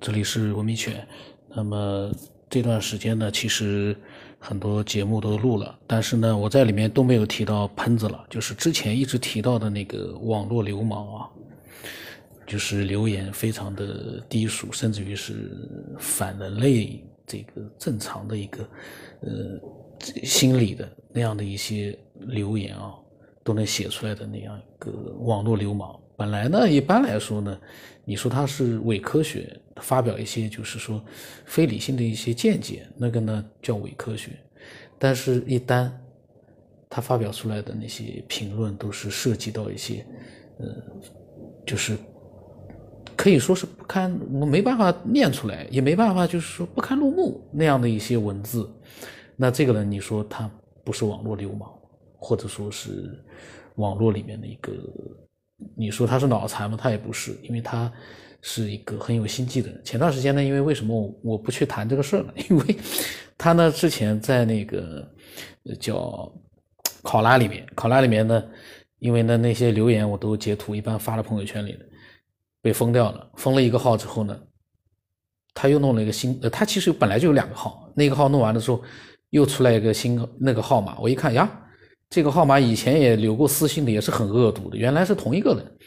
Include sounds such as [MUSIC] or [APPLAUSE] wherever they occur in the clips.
这里是文明犬。那么这段时间呢，其实很多节目都录了，但是呢，我在里面都没有提到喷子了，就是之前一直提到的那个网络流氓啊，就是留言非常的低俗，甚至于是反人类这个正常的一个呃心理的那样的一些留言啊，都能写出来的那样一个网络流氓。本来呢，一般来说呢，你说他是伪科学，发表一些就是说非理性的一些见解，那个呢叫伪科学。但是，一旦他发表出来的那些评论都是涉及到一些，呃，就是可以说是不堪，我没办法念出来，也没办法就是说不堪入目那样的一些文字，那这个人你说他不是网络流氓，或者说是网络里面的一个。你说他是脑残吗？他也不是，因为他是一个很有心计的人。前段时间呢，因为为什么我不去谈这个事儿呢？[LAUGHS] 因为他呢之前在那个叫考拉里面，考拉里面呢，因为呢那些留言我都截图，一般发到朋友圈里的，被封掉了。封了一个号之后呢，他又弄了一个新，呃，他其实本来就有两个号，那个号弄完的时候又出来一个新那个号码，我一看呀。这个号码以前也留过私信的，也是很恶毒的。原来是同一个人，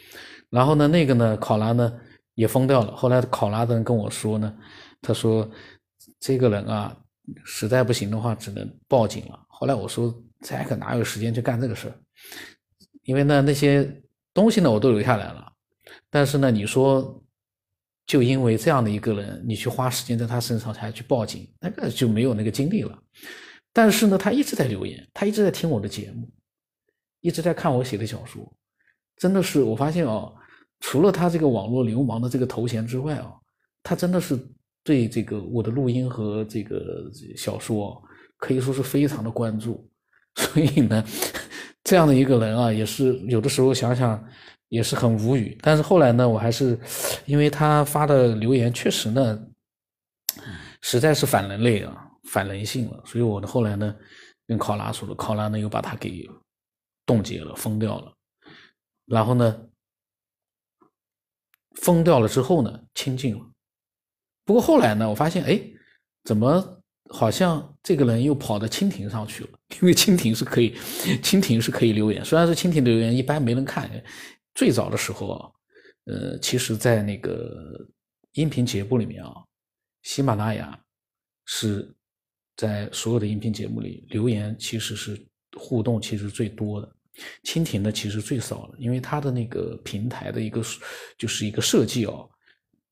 然后呢，那个呢，考拉呢也封掉了。后来考拉的人跟我说呢，他说这个人啊，实在不行的话，只能报警了。后来我说，这可哪有时间去干这个事儿？因为呢，那些东西呢，我都留下来了。但是呢，你说，就因为这样的一个人，你去花时间在他身上才去报警，那个就没有那个精力了。但是呢，他一直在留言，他一直在听我的节目，一直在看我写的小说，真的是我发现啊，除了他这个网络流氓的这个头衔之外啊，他真的是对这个我的录音和这个小说可以说是非常的关注，[LAUGHS] 所以呢，这样的一个人啊，也是有的时候想想也是很无语。但是后来呢，我还是因为他发的留言确实呢，实在是反人类啊。反人性了，所以我呢后来呢，跟考拉说了，考拉呢又把他给冻结了，封掉了。然后呢，封掉了之后呢，清净了。不过后来呢，我发现，哎，怎么好像这个人又跑到蜻蜓上去了？[LAUGHS] 因为蜻蜓是可以，蜻蜓是可以留言，虽然是蜻蜓留言一般没人看。最早的时候啊，呃，其实在那个音频节目里面啊，喜马拉雅是。在所有的音频节目里，留言其实是互动其实最多的，蜻蜓呢其实最少的，因为它的那个平台的一个就是一个设计哦，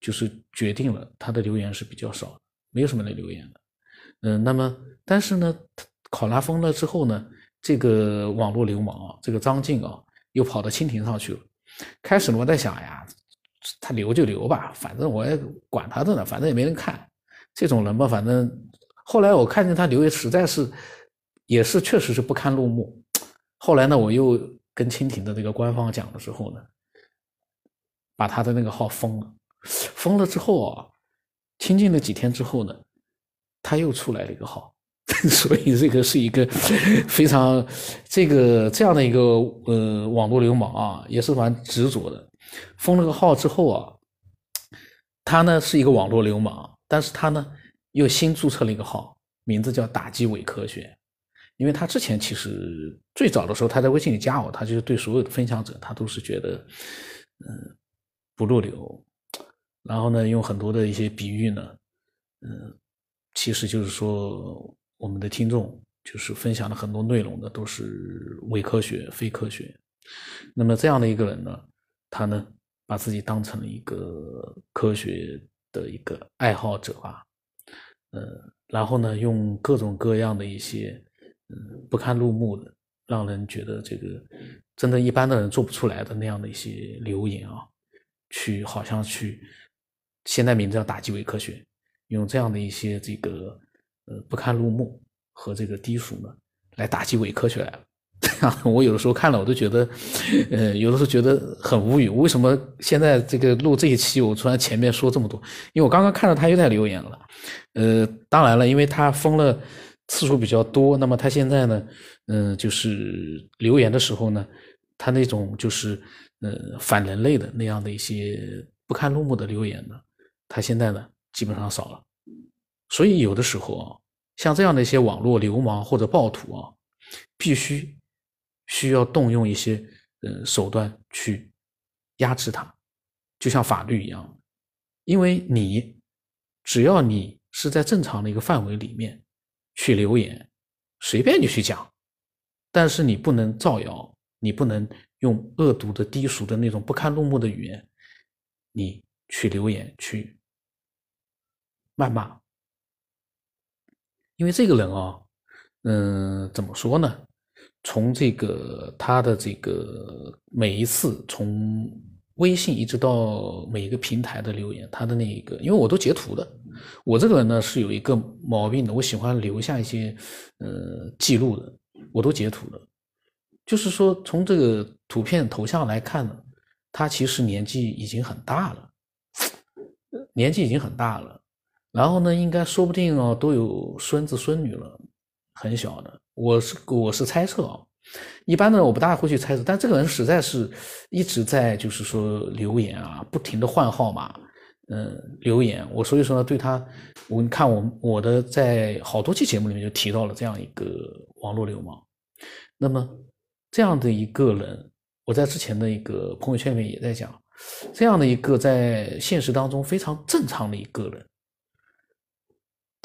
就是决定了它的留言是比较少的，没有什么人留言的。嗯，那么但是呢，考拉封了之后呢，这个网络流氓啊，这个张静啊，又跑到蜻蜓上去了。开始呢，我在想呀，他留就留吧，反正我也管他的呢，反正也没人看。这种人吧，反正。后来我看见他留言实在是，也是确实是不堪入目。后来呢，我又跟蜻蜓的那个官方讲了之后呢，把他的那个号封了。封了之后啊，清静了几天之后呢，他又出来了一个号，[LAUGHS] 所以这个是一个 [LAUGHS] 非常这个这样的一个呃网络流氓啊，也是蛮执着的。封了个号之后啊，他呢是一个网络流氓，但是他呢。又新注册了一个号，名字叫“打击伪科学”，因为他之前其实最早的时候，他在微信里加我，他就是对所有的分享者，他都是觉得，嗯，不入流，然后呢，用很多的一些比喻呢，嗯，其实就是说我们的听众就是分享的很多内容呢都是伪科学、非科学，那么这样的一个人呢，他呢把自己当成了一个科学的一个爱好者吧。呃，然后呢，用各种各样的一些，嗯，不堪入目的，让人觉得这个真的一般的人做不出来的那样的一些留言啊，去好像去，现在名字叫打击伪科学，用这样的一些这个呃不堪入目和这个低俗呢，来打击伪科学来了。[LAUGHS] 我有的时候看了，我都觉得，呃，有的时候觉得很无语。为什么现在这个录这一期，我突然前面说这么多？因为我刚刚看到他又在留言了。呃，当然了，因为他封了次数比较多，那么他现在呢，嗯，就是留言的时候呢，他那种就是呃反人类的那样的一些不堪入目的留言呢，他现在呢基本上少了。所以有的时候啊，像这样的一些网络流氓或者暴徒啊，必须需要动用一些呃手段去压制他，就像法律一样，因为你只要你是在正常的一个范围里面去留言，随便你去讲，但是你不能造谣，你不能用恶毒的、低俗的那种不堪入目的语言，你去留言去谩骂。因为这个人啊，嗯，怎么说呢？从这个他的这个每一次从微信一直到每一个平台的留言，他的那一个，因为我都截图的。我这个人呢是有一个毛病的，我喜欢留下一些呃记录的，我都截图的。就是说，从这个图片头像来看呢，他其实年纪已经很大了，年纪已经很大了。然后呢，应该说不定哦，都有孙子孙女了，很小的。我是我是猜测啊，一般呢我不大会去猜测，但这个人实在是一直在就是说留言啊，不停的换号码，嗯，留言。我所以说呢，对他，我你看我我的在好多期节目里面就提到了这样一个网络流氓。那么这样的一个人，我在之前的一个朋友圈里面也在讲，这样的一个在现实当中非常正常的一个人。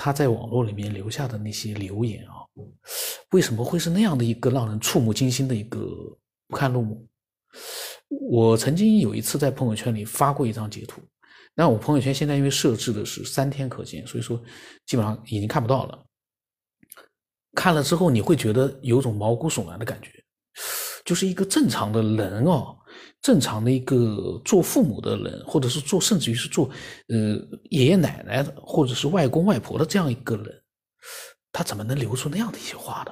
他在网络里面留下的那些留言啊，为什么会是那样的一个让人触目惊心的一个不堪入目？我曾经有一次在朋友圈里发过一张截图，那我朋友圈现在因为设置的是三天可见，所以说基本上已经看不到了。看了之后你会觉得有种毛骨悚然的感觉，就是一个正常的人哦。正常的一个做父母的人，或者是做，甚至于是做，呃，爷爷奶奶的，或者是外公外婆的这样一个人，他怎么能留出那样的一些话的？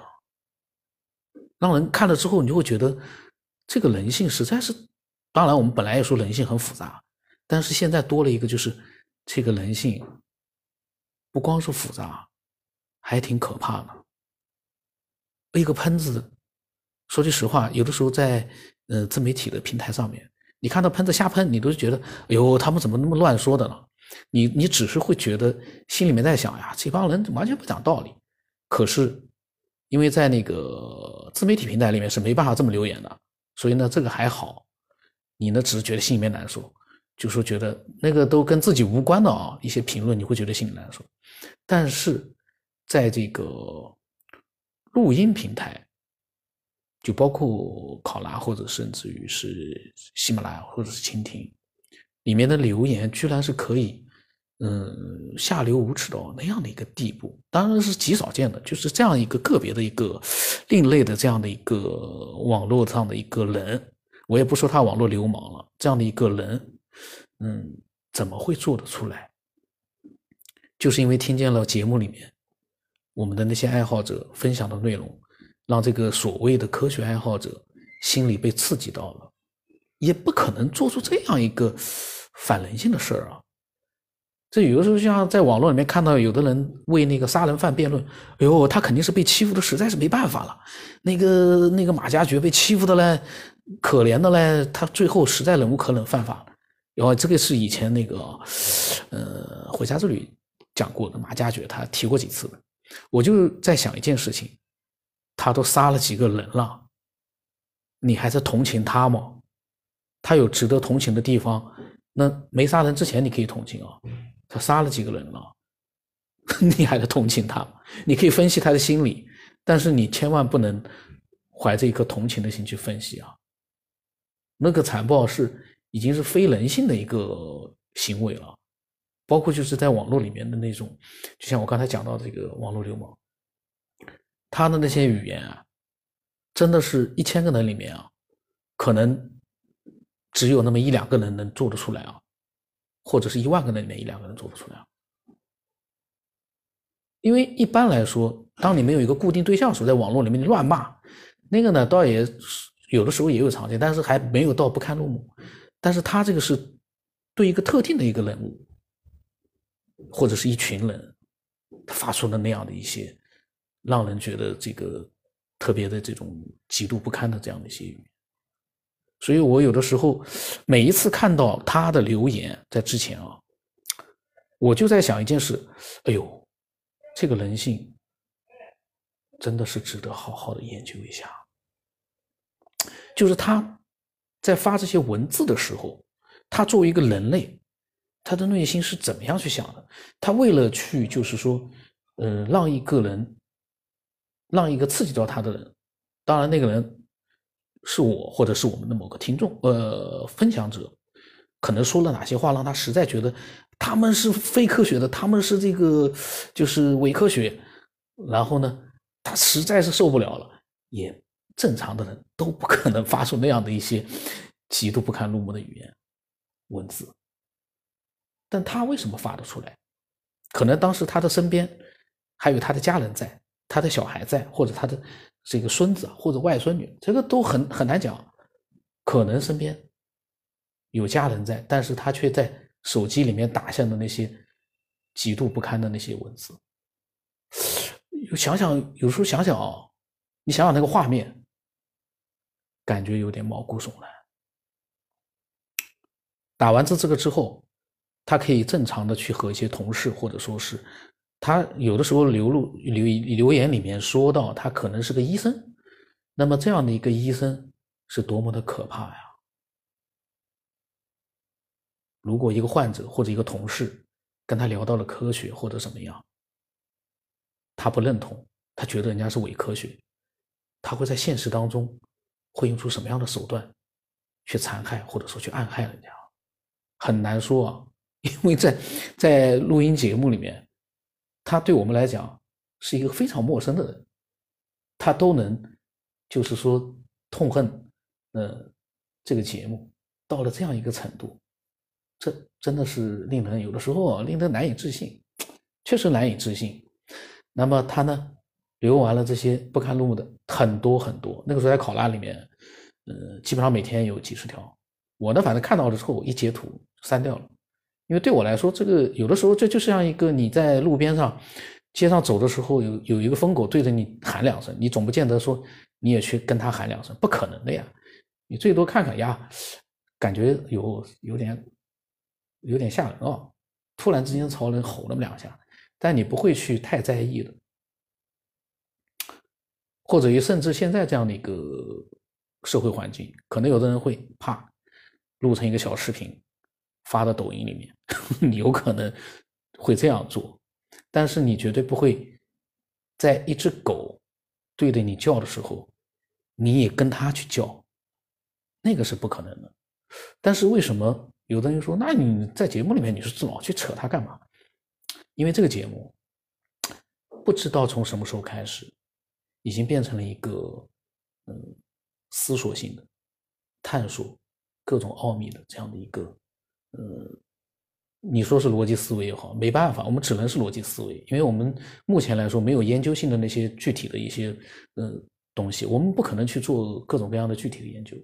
让人看了之后，你就会觉得这个人性实在是……当然，我们本来也说人性很复杂，但是现在多了一个，就是这个人性不光是复杂，还挺可怕的。一个喷子，说句实话，有的时候在。呃，自媒体的平台上面，你看到喷子瞎喷，你都是觉得，哎呦，他们怎么那么乱说的呢？你你只是会觉得心里面在想呀，这帮人完全不讲道理。可是，因为在那个自媒体平台里面是没办法这么留言的，所以呢，这个还好。你呢，只是觉得心里面难受，就说觉得那个都跟自己无关的啊一些评论，你会觉得心里难受。但是，在这个录音平台。就包括考拉，或者甚至于是喜马拉雅，或者是蜻蜓，里面的留言居然是可以，嗯，下流无耻到那样的一个地步，当然是极少见的。就是这样一个个别的一个另类的这样的一个网络上的一个人，我也不说他网络流氓了，这样的一个人，嗯，怎么会做得出来？就是因为听见了节目里面我们的那些爱好者分享的内容。让这个所谓的科学爱好者心里被刺激到了，也不可能做出这样一个反人性的事儿啊！这有的时候像在网络里面看到有的人为那个杀人犯辩论，哎呦，他肯定是被欺负的实在是没办法了。那个那个马加爵被欺负的嘞，可怜的嘞，他最后实在忍无可忍犯法了。然后这个是以前那个呃《回家之旅》讲过的，马加爵他提过几次。我就在想一件事情。他都杀了几个人了，你还在同情他吗？他有值得同情的地方，那没杀人之前你可以同情啊。他杀了几个人了，[LAUGHS] 你还在同情他？你可以分析他的心理，但是你千万不能怀着一颗同情的心去分析啊。那个残暴是已经是非人性的一个行为了，包括就是在网络里面的那种，就像我刚才讲到这个网络流氓。他的那些语言啊，真的是一千个人里面啊，可能只有那么一两个人能做得出来啊，或者是一万个人里面一两个人做得出来啊。因为一般来说，当你没有一个固定对象时候，在网络里面乱骂，那个呢，倒也有的时候也有常见，但是还没有到不堪入目。但是他这个是对一个特定的一个人物，或者是一群人，他发出的那样的一些。让人觉得这个特别的这种极度不堪的这样的一些，所以我有的时候每一次看到他的留言，在之前啊，我就在想一件事，哎呦，这个人性真的是值得好好的研究一下。就是他在发这些文字的时候，他作为一个人类，他的内心是怎么样去想的？他为了去，就是说，呃，让一个人，让一个刺激到他的人，当然那个人是我，或者是我们的某个听众，呃，分享者，可能说了哪些话，让他实在觉得他们是非科学的，他们是这个就是伪科学，然后呢，他实在是受不了了，也。正常的人都不可能发出那样的一些极度不堪入目的语言文字，但他为什么发得出来？可能当时他的身边还有他的家人在，他的小孩在，或者他的这个孙子或者外孙女，这个都很很难讲。可能身边有家人在，但是他却在手机里面打下的那些极度不堪的那些文字。想想，有时候想想啊，你想想那个画面。感觉有点毛骨悚然。打完字这个之后，他可以正常的去和一些同事，或者说是他有的时候流露留留言里面说到他可能是个医生，那么这样的一个医生是多么的可怕呀！如果一个患者或者一个同事跟他聊到了科学或者怎么样，他不认同，他觉得人家是伪科学，他会在现实当中。会用出什么样的手段去残害或者说去暗害人家，很难说啊，[LAUGHS] 因为在在录音节目里面，他对我们来讲是一个非常陌生的人，他都能就是说痛恨呃这个节目到了这样一个程度，这真的是令人有的时候啊令人难以置信，确实难以置信。那么他呢？留完了这些不堪入目的很多很多，那个时候在考拉里面，呃，基本上每天有几十条。我呢，反正看到了之后一截图删掉了，因为对我来说，这个有的时候这就像一个你在路边上、街上走的时候，有有一个疯狗对着你喊两声，你总不见得说你也去跟他喊两声，不可能的呀。你最多看看呀，感觉有有点有点吓人啊，突然之间朝人吼那么两下，但你不会去太在意的。或者于甚至现在这样的一个社会环境，可能有的人会怕录成一个小视频发到抖音里面，[LAUGHS] 你有可能会这样做，但是你绝对不会在一只狗对着你叫的时候，你也跟它去叫，那个是不可能的。但是为什么有的人说，那你在节目里面你是老去扯它干嘛？因为这个节目不知道从什么时候开始。已经变成了一个，嗯，思索性的探索各种奥秘的这样的一个，嗯，你说是逻辑思维也好，没办法，我们只能是逻辑思维，因为我们目前来说没有研究性的那些具体的一些，呃，东西，我们不可能去做各种各样的具体的研究。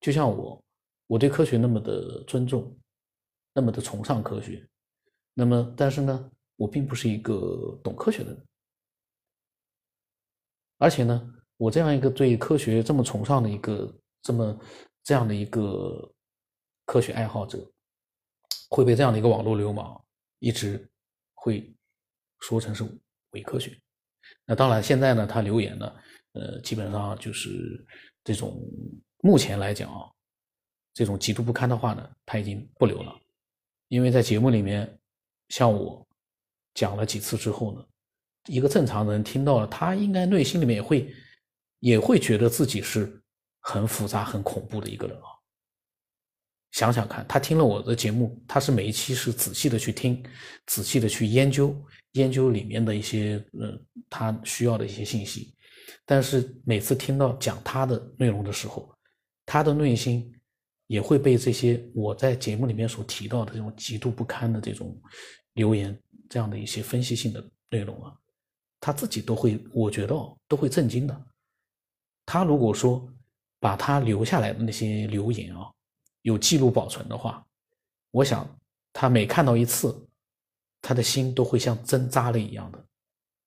就像我，我对科学那么的尊重，那么的崇尚科学，那么但是呢，我并不是一个懂科学的人。而且呢，我这样一个对科学这么崇尚的一个这么这样的一个科学爱好者，会被这样的一个网络流氓一直会说成是伪科学。那当然，现在呢，他留言呢，呃，基本上就是这种目前来讲啊，这种极度不堪的话呢，他已经不留了，因为在节目里面，像我讲了几次之后呢。一个正常人听到了，他应该内心里面也会，也会觉得自己是很复杂、很恐怖的一个人啊。想想看，他听了我的节目，他是每一期是仔细的去听，仔细的去研究，研究里面的一些呃他需要的一些信息。但是每次听到讲他的内容的时候，他的内心也会被这些我在节目里面所提到的这种极度不堪的这种留言这样的一些分析性的内容啊。他自己都会，我觉得都会震惊的。他如果说把他留下来的那些留言啊，有记录保存的话，我想他每看到一次，他的心都会像针扎了一样的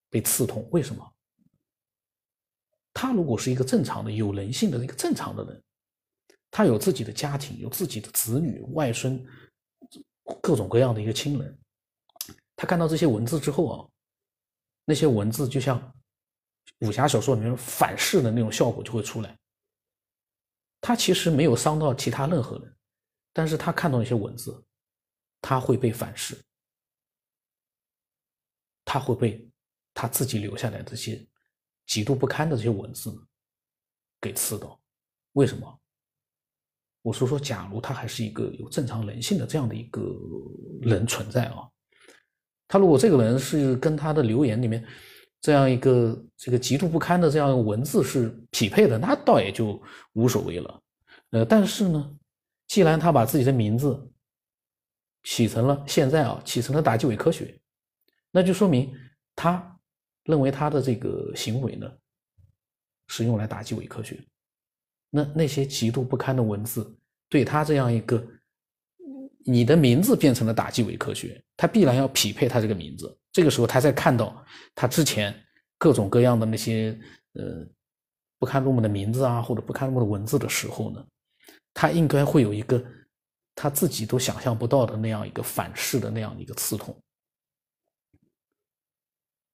被刺痛。为什么？他如果是一个正常的、有人性的一个正常的人，他有自己的家庭，有自己的子女、外孙，各种各样的一个亲人，他看到这些文字之后啊，那些文字就像武侠小说里面反噬的那种效果就会出来。他其实没有伤到其他任何人，但是他看到那些文字，他会被反噬，他会被他自己留下来这些极度不堪的这些文字给刺到。为什么？我说说，假如他还是一个有正常人性的这样的一个人存在啊，他如果这个人是跟他的留言里面这样一个这个极度不堪的这样一个文字是匹配的，那倒也就无所谓了。呃，但是呢，既然他把自己的名字起成了现在啊，起成了打击伪科学，那就说明他认为他的这个行为呢是用来打击伪科学。那那些极度不堪的文字，对他这样一个，你的名字变成了打击伪科学，他必然要匹配他这个名字。这个时候，他在看到他之前各种各样的那些呃不堪入目的名字啊，或者不堪入目的文字的时候呢，他应该会有一个他自己都想象不到的那样一个反噬的那样一个刺痛。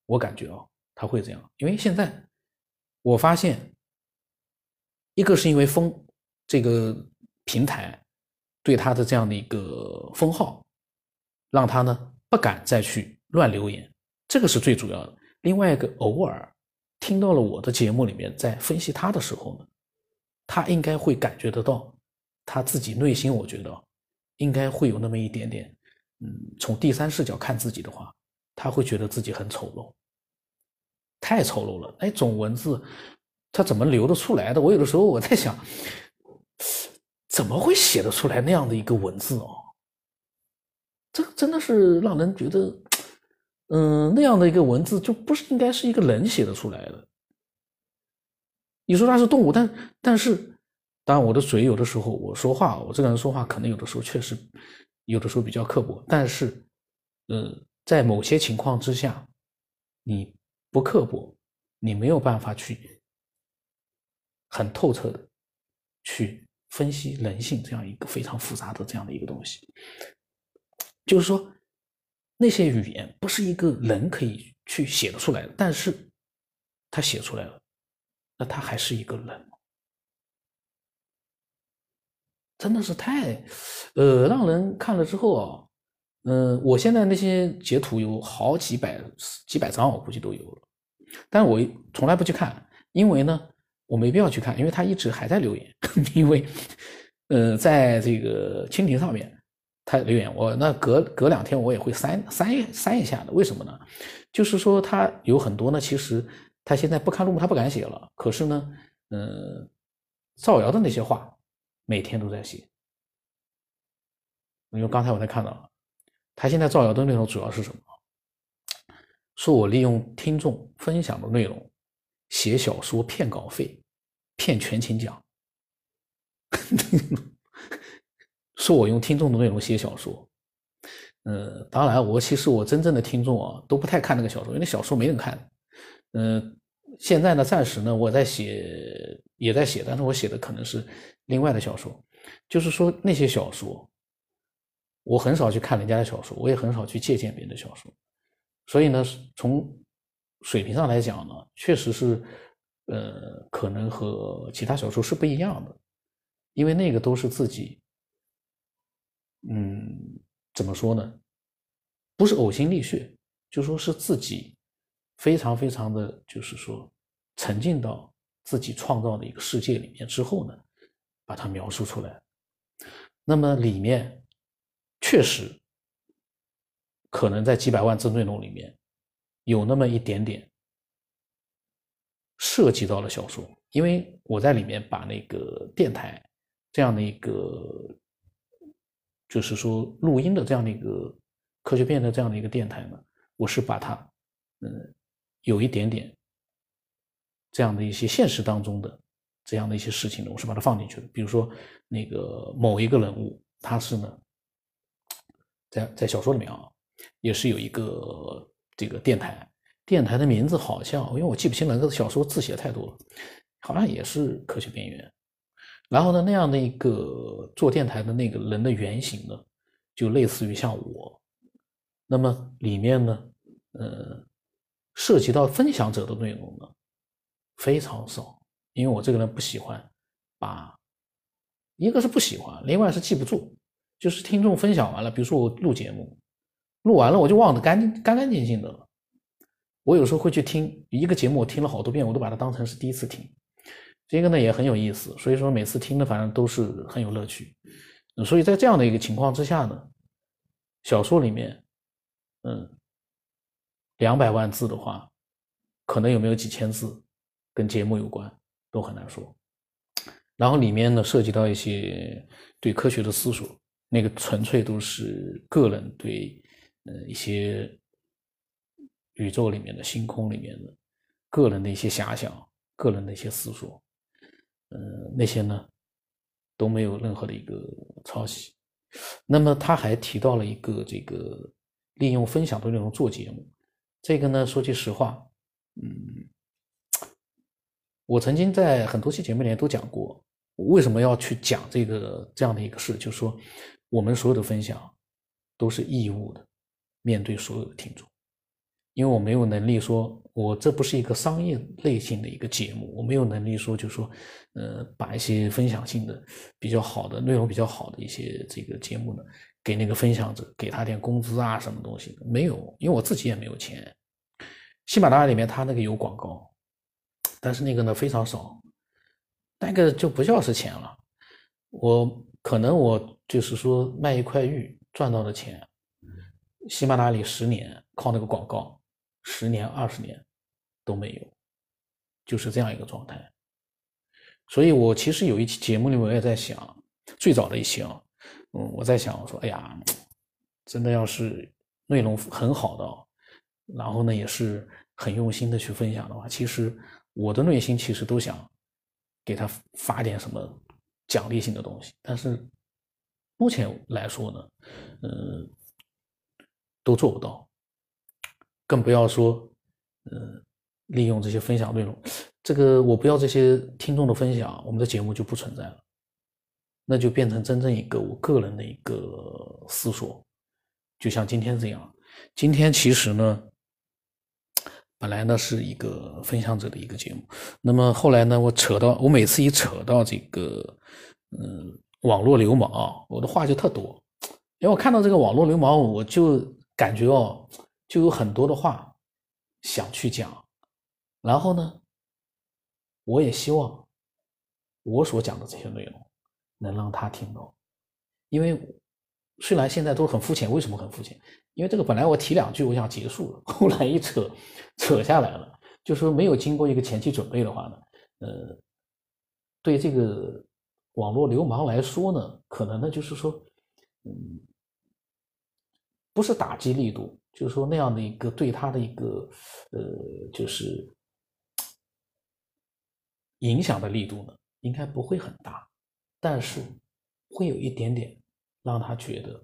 我感觉啊，他会这样，因为现在我发现。一个是因为封这个平台对他的这样的一个封号，让他呢不敢再去乱留言，这个是最主要的。另外一个，偶尔听到了我的节目里面在分析他的时候呢，他应该会感觉得到，他自己内心我觉得应该会有那么一点点，嗯，从第三视角看自己的话，他会觉得自己很丑陋，太丑陋了，那种文字。他怎么流得出来的？我有的时候我在想，怎么会写得出来那样的一个文字哦？这真的是让人觉得，嗯，那样的一个文字就不是应该是一个人写得出来的。你说它是动物，但但是，当然我的嘴有的时候我说话，我这个人说话可能有的时候确实有的时候比较刻薄，但是，呃，在某些情况之下，你不刻薄，你没有办法去。很透彻的去分析人性这样一个非常复杂的这样的一个东西，就是说那些语言不是一个人可以去写得出来的，但是他写出来了，那他还是一个人，真的是太呃让人看了之后啊，嗯，我现在那些截图有好几百几百张，我估计都有了，但我从来不去看，因为呢。我没必要去看，因为他一直还在留言。[LAUGHS] 因为，呃，在这个蜻蜓上面，他留言，我那隔隔两天我也会删删删一下的。为什么呢？就是说他有很多呢，其实他现在不看录目，他不敢写了。可是呢，嗯，造谣的那些话，每天都在写。因为刚才我才看到了，他现在造谣的内容主要是什么？说我利用听众分享的内容写小说骗稿费。骗全勤奖，说我用听众的内容写小说，呃，当然我其实我真正的听众啊都不太看那个小说，因为那小说没人看。嗯，现在呢，暂时呢我在写，也在写，但是我写的可能是另外的小说，就是说那些小说，我很少去看人家的小说，我也很少去借鉴别人的小说，所以呢，从水平上来讲呢，确实是。呃，可能和其他小说是不一样的，因为那个都是自己，嗯，怎么说呢？不是呕心沥血，就说是自己非常非常的就是说沉浸到自己创造的一个世界里面之后呢，把它描述出来。那么里面确实可能在几百万字内容里面有那么一点点。涉及到了小说，因为我在里面把那个电台这样的一个，就是说录音的这样的一个科学片的这样的一个电台呢，我是把它，嗯，有一点点这样的一些现实当中的这样的一些事情呢，我是把它放进去的。比如说那个某一个人物，他是呢，在在小说里面啊，也是有一个这个电台。电台的名字好像，因为我记不清了，那个小说字写太多了，好像也是科学边缘。然后呢，那样的一个做电台的那个人的原型呢，就类似于像我，那么里面呢，呃，涉及到分享者的内容呢非常少，因为我这个人不喜欢把，一个是不喜欢，另外是记不住，就是听众分享完了，比如说我录节目，录完了我就忘得干干干净净的了。我有时候会去听一个节目，我听了好多遍，我都把它当成是第一次听，这个呢也很有意思，所以说每次听的反正都是很有乐趣。所以在这样的一个情况之下呢，小说里面，嗯，两百万字的话，可能有没有几千字跟节目有关，都很难说。然后里面呢涉及到一些对科学的思索，那个纯粹都是个人对呃一些。宇宙里面的星空里面的个人的一些遐想，个人的一些思索，呃，那些呢都没有任何的一个抄袭。那么他还提到了一个这个利用分享的内容做节目，这个呢说句实话，嗯，我曾经在很多期节目里面都讲过，为什么要去讲这个这样的一个事，就是说我们所有的分享都是义务的，面对所有的听众。因为我没有能力说，我这不是一个商业类型的一个节目，我没有能力说，就是说，呃，把一些分享性的、比较好的内容、比较好的一些这个节目呢，给那个分享者，给他点工资啊，什么东西没有？因为我自己也没有钱。喜马拉雅里面它那个有广告，但是那个呢非常少，那个就不叫是钱了。我可能我就是说卖一块玉赚到的钱，喜马拉雅里十年靠那个广告。十年、二十年都没有，就是这样一个状态。所以我其实有一期节目里面，我也在想，最早的一期啊，嗯，我在想，我说，哎呀，真的要是内容很好的，然后呢，也是很用心的去分享的话，其实我的内心其实都想给他发点什么奖励性的东西，但是目前来说呢，嗯，都做不到。更不要说，嗯，利用这些分享内容，这个我不要这些听众的分享，我们的节目就不存在了，那就变成真正一个我个人的一个思索，就像今天这样。今天其实呢，本来呢是一个分享者的一个节目，那么后来呢，我扯到我每次一扯到这个，嗯，网络流氓啊，我的话就特多，因为我看到这个网络流氓，我就感觉哦。就有很多的话想去讲，然后呢，我也希望我所讲的这些内容能让他听到，因为虽然现在都很肤浅，为什么很肤浅？因为这个本来我提两句我想结束了，后来一扯扯下来了，就说没有经过一个前期准备的话呢，呃，对这个网络流氓来说呢，可能呢就是说，嗯，不是打击力度。就是说那样的一个对他的一个呃，就是影响的力度呢，应该不会很大，但是会有一点点让他觉得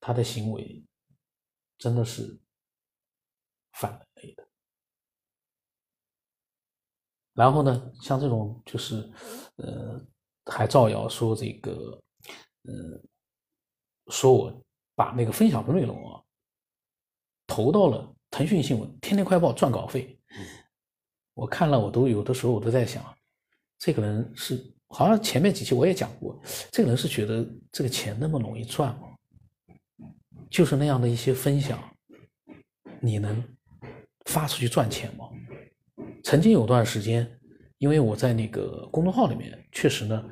他的行为真的是反人类的。然后呢，像这种就是呃，还造谣说这个呃，说我把那个分享的内容啊。投到了腾讯新闻、天天快报赚稿费，我看了，我都有的时候我都在想，这个人是好像前面几期我也讲过，这个人是觉得这个钱那么容易赚吗？就是那样的一些分享，你能发出去赚钱吗？曾经有段时间。因为我在那个公众号里面，确实呢，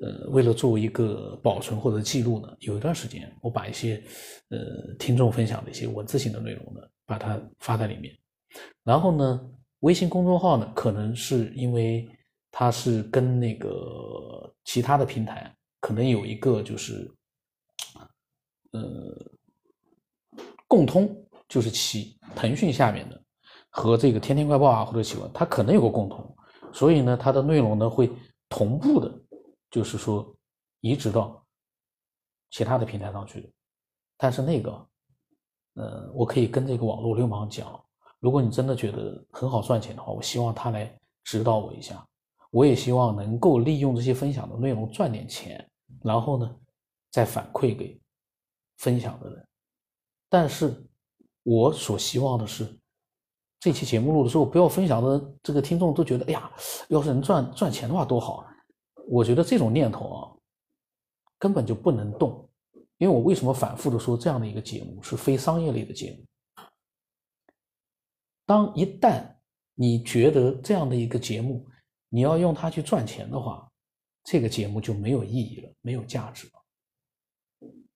呃，为了做一个保存或者记录呢，有一段时间我把一些呃听众分享的一些文字性的内容呢，把它发在里面。然后呢，微信公众号呢，可能是因为它是跟那个其他的平台可能有一个就是呃共通，就是其腾讯下面的和这个天天快报啊或者企鹅，它可能有个共通。所以呢，它的内容呢会同步的，就是说移植到其他的平台上去。但是那个，呃，我可以跟这个网络流氓讲，如果你真的觉得很好赚钱的话，我希望他来指导我一下。我也希望能够利用这些分享的内容赚点钱，然后呢再反馈给分享的人。但是我所希望的是，这期节目录的时候，不要分享的这个听众都觉得，哎呀，要是能赚赚钱的话多好。我觉得这种念头啊，根本就不能动，因为我为什么反复的说这样的一个节目是非商业类的节目？当一旦你觉得这样的一个节目，你要用它去赚钱的话，这个节目就没有意义了，没有价值了。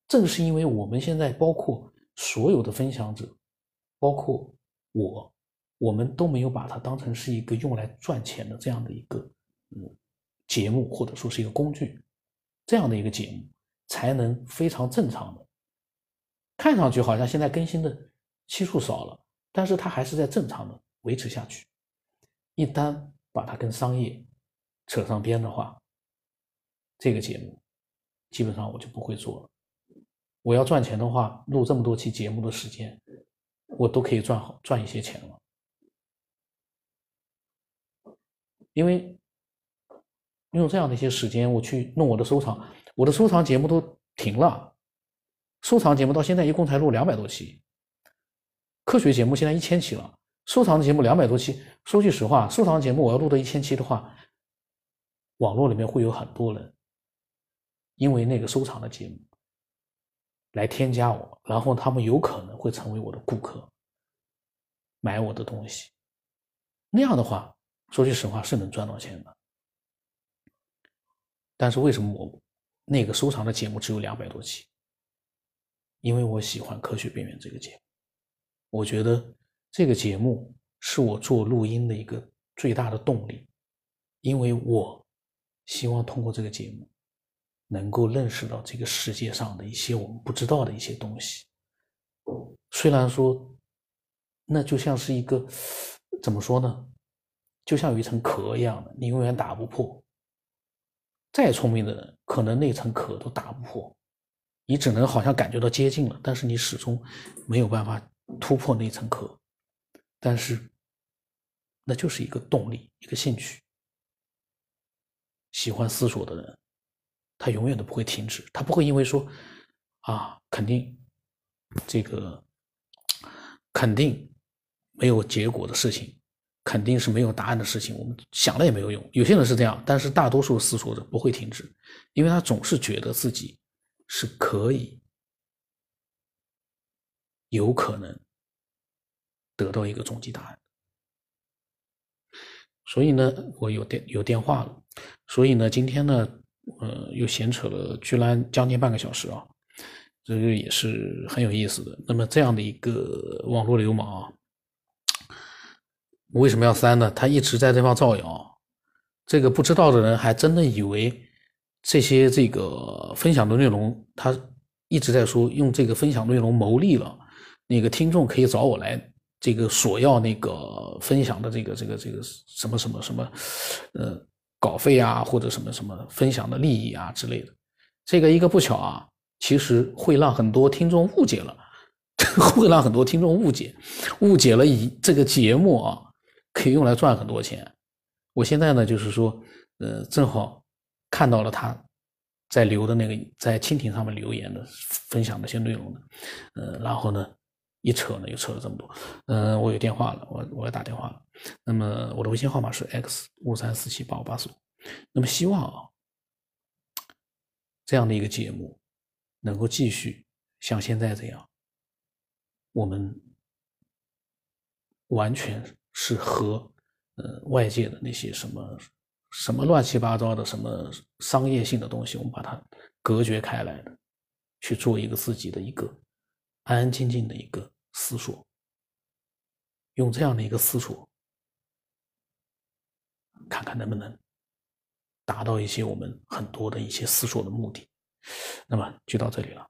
正是因为我们现在包括所有的分享者，包括我，我们都没有把它当成是一个用来赚钱的这样的一个嗯节目，或者说是一个工具，这样的一个节目才能非常正常的。看上去好像现在更新的期数少了，但是它还是在正常的维持下去。一旦把它跟商业扯上边的话，这个节目基本上我就不会做了。我要赚钱的话，录这么多期节目的时间，我都可以赚好赚一些钱了。因为用这样的一些时间，我去弄我的收藏，我的收藏节目都停了。收藏节目到现在一共才录两百多期，科学节目现在一千期了。收藏节目两百多期，说句实话，收藏节目我要录到一千期的话，网络里面会有很多人，因为那个收藏的节目来添加我，然后他们有可能会成为我的顾客，买我的东西。那样的话，说句实话是能赚到钱的。但是为什么我那个收藏的节目只有两百多期？因为我喜欢《科学边缘》这个节目，我觉得。这个节目是我做录音的一个最大的动力，因为我希望通过这个节目，能够认识到这个世界上的一些我们不知道的一些东西。虽然说，那就像是一个怎么说呢？就像有一层壳一样的，你永远打不破。再聪明的人，可能那层壳都打不破，你只能好像感觉到接近了，但是你始终没有办法突破那层壳。但是，那就是一个动力，一个兴趣。喜欢思索的人，他永远都不会停止，他不会因为说，啊，肯定这个肯定没有结果的事情，肯定是没有答案的事情，我们想了也没有用。有些人是这样，但是大多数思索者不会停止，因为他总是觉得自己是可以，有可能。得到一个终极答案，所以呢，我有电有电话了，所以呢，今天呢，呃，又闲扯了居然将近半个小时啊，这个也是很有意思的。那么这样的一个网络流氓啊，我为什么要删呢？他一直在这方造谣，这个不知道的人还真的以为这些这个分享的内容，他一直在说用这个分享内容牟利了，那个听众可以找我来。这个索要那个分享的这个这个这个什么什么什么，呃，稿费啊，或者什么什么分享的利益啊之类的，这个一个不巧啊，其实会让很多听众误解了，[LAUGHS] 会让很多听众误解，误解了以这个节目啊可以用来赚很多钱。我现在呢就是说，呃，正好看到了他在留的那个在蜻蜓上面留言的分享那些内容的，呃，然后呢。一扯呢，又扯了这么多。嗯，我有电话了，我我要打电话了。那么我的微信号码是 x 五三四七八五八四五。那么希望啊，这样的一个节目能够继续像现在这样，我们完全是和呃外界的那些什么什么乱七八糟的什么商业性的东西，我们把它隔绝开来的，去做一个自己的一个。安安静静的一个思索，用这样的一个思索，看看能不能达到一些我们很多的一些思索的目的。那么就到这里了。